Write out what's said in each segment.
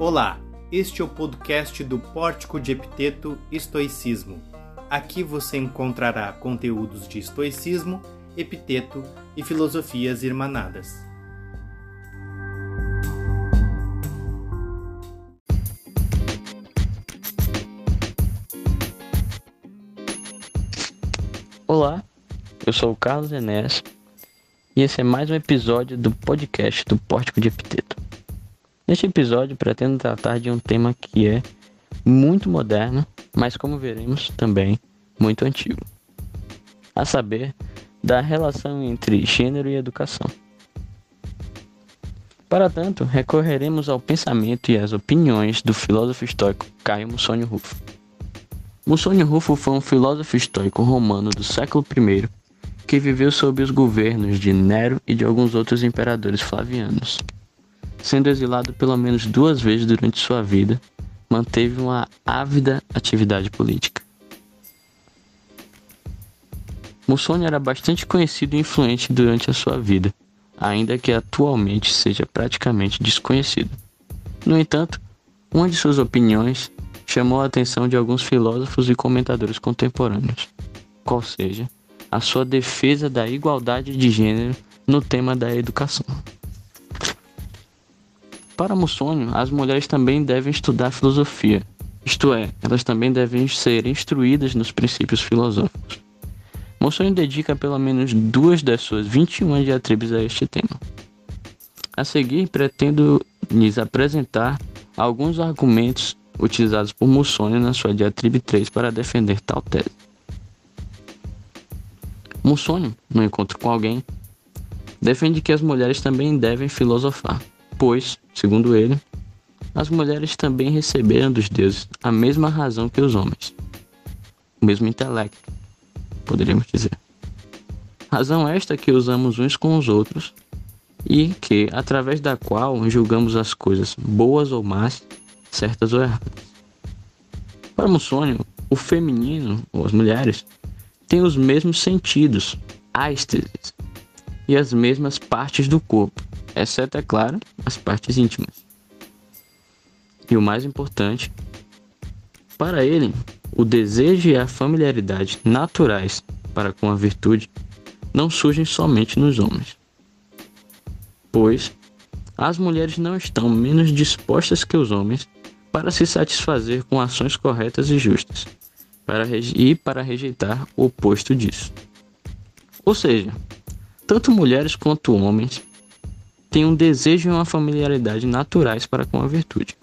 Olá, este é o podcast do Pórtico de Epiteto Estoicismo. Aqui você encontrará conteúdos de estoicismo, epiteto e filosofias irmanadas. Olá, eu sou o Carlos Enéas e esse é mais um episódio do podcast do Pórtico de Epiteto. Neste episódio pretendo tratar de um tema que é muito moderno, mas como veremos também muito antigo. A saber, da relação entre gênero e educação. Para tanto, recorreremos ao pensamento e às opiniões do filósofo estoico Caio Mussônio Rufo. Mussônio Rufo foi um filósofo estoico romano do século I que viveu sob os governos de Nero e de alguns outros imperadores flavianos. Sendo exilado pelo menos duas vezes durante sua vida, manteve uma ávida atividade política. Mussoni era bastante conhecido e influente durante a sua vida, ainda que atualmente seja praticamente desconhecido. No entanto, uma de suas opiniões chamou a atenção de alguns filósofos e comentadores contemporâneos, qual seja a sua defesa da igualdade de gênero no tema da educação. Para Mussônio, as mulheres também devem estudar filosofia, isto é, elas também devem ser instruídas nos princípios filosóficos. Mussônio dedica pelo menos duas das suas 21 diatribes a este tema. A seguir, pretendo lhes apresentar alguns argumentos utilizados por Mussônio na sua diatribe 3 para defender tal tese. Mussônio, no encontro com alguém, defende que as mulheres também devem filosofar pois, segundo ele, as mulheres também receberam dos deuses a mesma razão que os homens, o mesmo intelecto, poderíamos dizer. Razão esta que usamos uns com os outros e que, através da qual julgamos as coisas boas ou más, certas ou erradas. Para Mussônio, o feminino, ou as mulheres, tem os mesmos sentidos, ásteses, e as mesmas partes do corpo, exceto, é claro, as partes íntimas. E o mais importante, para ele, o desejo e a familiaridade naturais para com a virtude não surgem somente nos homens, pois as mulheres não estão menos dispostas que os homens para se satisfazer com ações corretas e justas, para e para rejeitar o oposto disso. Ou seja, tanto mulheres quanto homens têm um desejo e uma familiaridade naturais para com a virtude.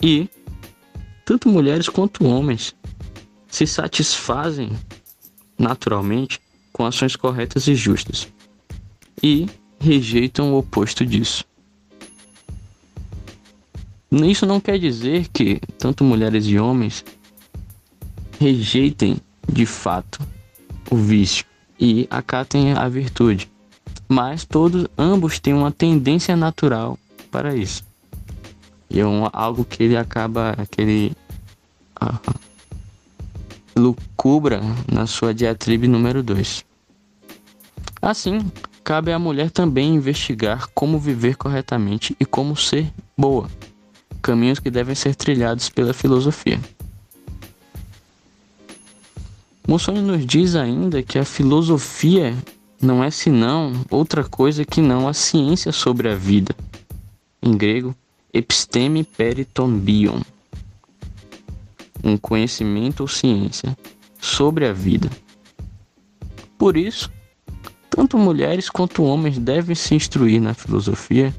E, tanto mulheres quanto homens se satisfazem naturalmente com ações corretas e justas e rejeitam o oposto disso. Isso não quer dizer que tanto mulheres e homens rejeitem de fato o vício e acatem a virtude mas todos ambos têm uma tendência natural para isso. E é um, algo que ele acaba, que ele uh, lucubra na sua diatribe número 2. Assim, cabe à mulher também investigar como viver corretamente e como ser boa, caminhos que devem ser trilhados pela filosofia. Mussoni nos diz ainda que a filosofia não é senão outra coisa que não a ciência sobre a vida. Em grego, episteme peritombion. Um conhecimento ou ciência sobre a vida. Por isso, tanto mulheres quanto homens devem se instruir na filosofia,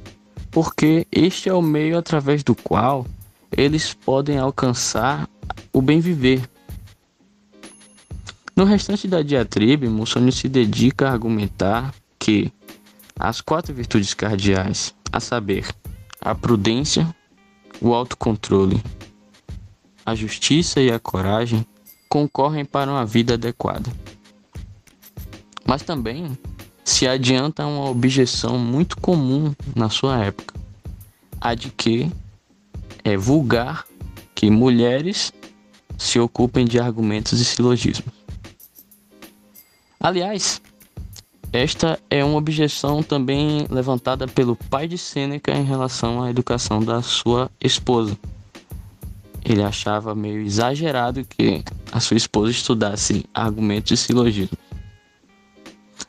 porque este é o meio através do qual eles podem alcançar o bem viver no restante da diatribe, Mussolini se dedica a argumentar que as quatro virtudes cardeais, a saber, a prudência, o autocontrole, a justiça e a coragem, concorrem para uma vida adequada. Mas também se adianta uma objeção muito comum na sua época, a de que é vulgar que mulheres se ocupem de argumentos e silogismos. Aliás, esta é uma objeção também levantada pelo pai de Sêneca em relação à educação da sua esposa. Ele achava meio exagerado que a sua esposa estudasse argumentos e silogismos.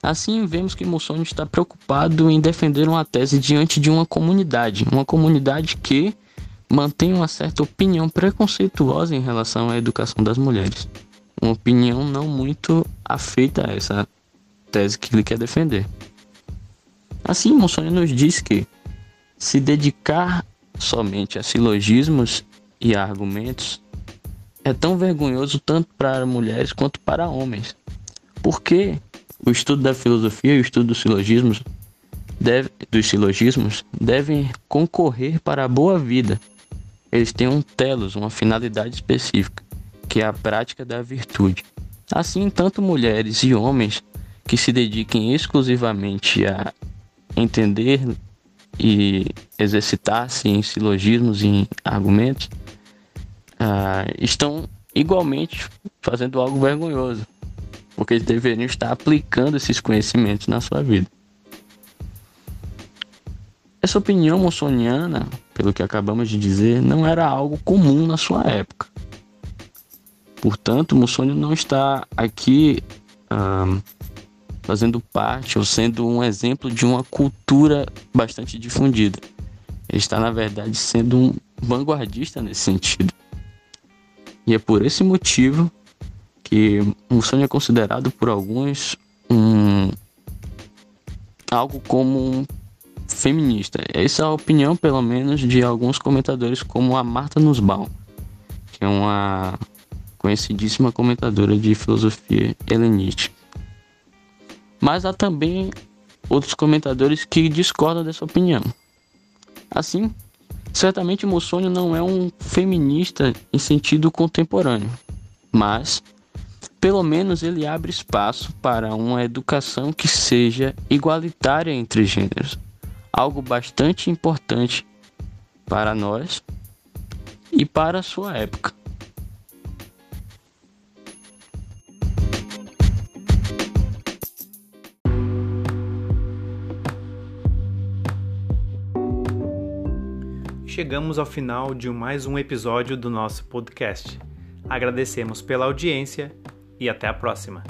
Assim, vemos que Mussolini está preocupado em defender uma tese diante de uma comunidade, uma comunidade que mantém uma certa opinião preconceituosa em relação à educação das mulheres. Uma opinião não muito afeita a essa tese que ele quer defender. Assim, Mussolini nos diz que se dedicar somente a silogismos e a argumentos é tão vergonhoso tanto para mulheres quanto para homens. Porque o estudo da filosofia e o estudo dos silogismos, deve, dos silogismos devem concorrer para a boa vida. Eles têm um telos, uma finalidade específica, que é a prática da virtude. Assim, tanto mulheres e homens que se dediquem exclusivamente a entender e exercitar-se em silogismos e em argumentos uh, estão igualmente fazendo algo vergonhoso, porque eles deveriam estar aplicando esses conhecimentos na sua vida. Essa opinião mussoniana, pelo que acabamos de dizer, não era algo comum na sua época. Portanto, Mussoni não está aqui fazendo parte ou sendo um exemplo de uma cultura bastante difundida. Ele está, na verdade, sendo um vanguardista nesse sentido. E é por esse motivo que Mussolini é considerado por alguns um algo como um feminista. Essa é a opinião, pelo menos, de alguns comentadores, como a Marta Nussbaum, que é uma conhecidíssima comentadora de filosofia helenística. Mas há também outros comentadores que discordam dessa opinião. Assim, certamente Mussônio não é um feminista em sentido contemporâneo, mas pelo menos ele abre espaço para uma educação que seja igualitária entre gêneros, algo bastante importante para nós e para a sua época. Chegamos ao final de mais um episódio do nosso podcast. Agradecemos pela audiência e até a próxima.